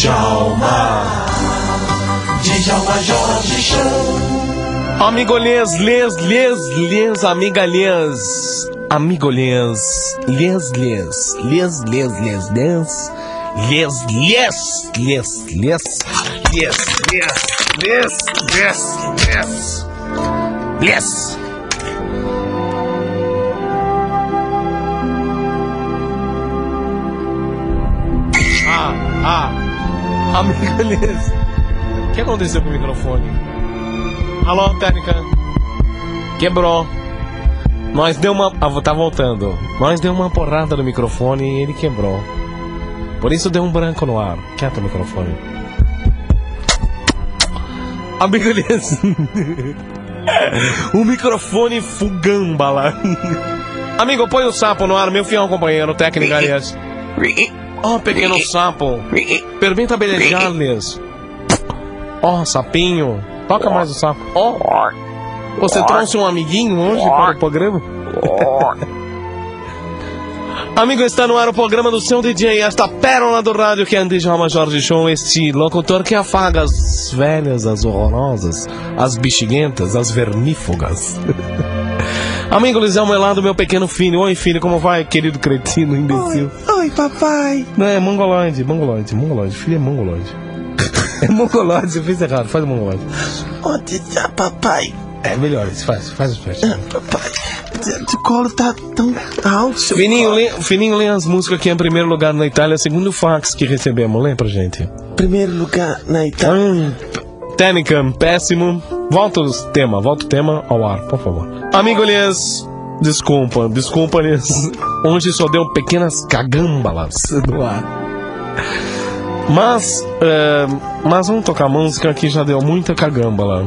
Djalma, Djalma Jorge Show. Amigolhãs, lês, lês, lês, amigalhãs, amigolhãs, lês, lês, lês, lês, lês, lês, lês, lês, lês, lês, lês, lês, lês, lês, lês, lês. Ah, ah, amigolhãs. O que aconteceu com o microfone? Alô, técnica. Quebrou. Nós deu uma. Ah, tá voltando. Nós deu uma porrada no microfone e ele quebrou. Por isso deu um branco no ar. Quieto o microfone. Amigo Elias. o microfone fugamba lá. Amigo, põe o sapo no ar, meu fiel companheiro, técnica, aliás. Oh, pequeno sapo. Permita belejar, Elias. Oh, sapinho. Toca mais o sapo. Oh. Você trouxe um amiguinho hoje para o programa? Amigo, está no ar o programa do seu DJ, esta pérola do rádio que é Djalma Jorge Show, este locutor que afaga as velhas, as horrorosas, as bexiguentas, as vermífugas. Amigo Lisão Melado, meu pequeno filho. Oi, filho, como vai, querido cretino, imbecil? Oi, papai. Não, é mongoloide, mongoloide, mongoloide. Filho é mongoloide. É mongoloide, eu fiz errado, faz o mongoloide. Onde tá, papai? É melhor, isso faz, faz o flash. Ah, papai, o colo tá tão alto. seu Fininho, lê, Fininho lê as músicas aqui em primeiro lugar na Itália, segundo fax que recebemos. Lê pra gente. Primeiro lugar na Itália. Hum, técnica, péssimo. Volta o tema, volta o tema ao ar, por favor. Amigo Elias, desculpa, desculpa, Elias. Hoje só deu pequenas cagambalas no ar. Mas, é, mas vamos tocar música que já deu muita cagambala.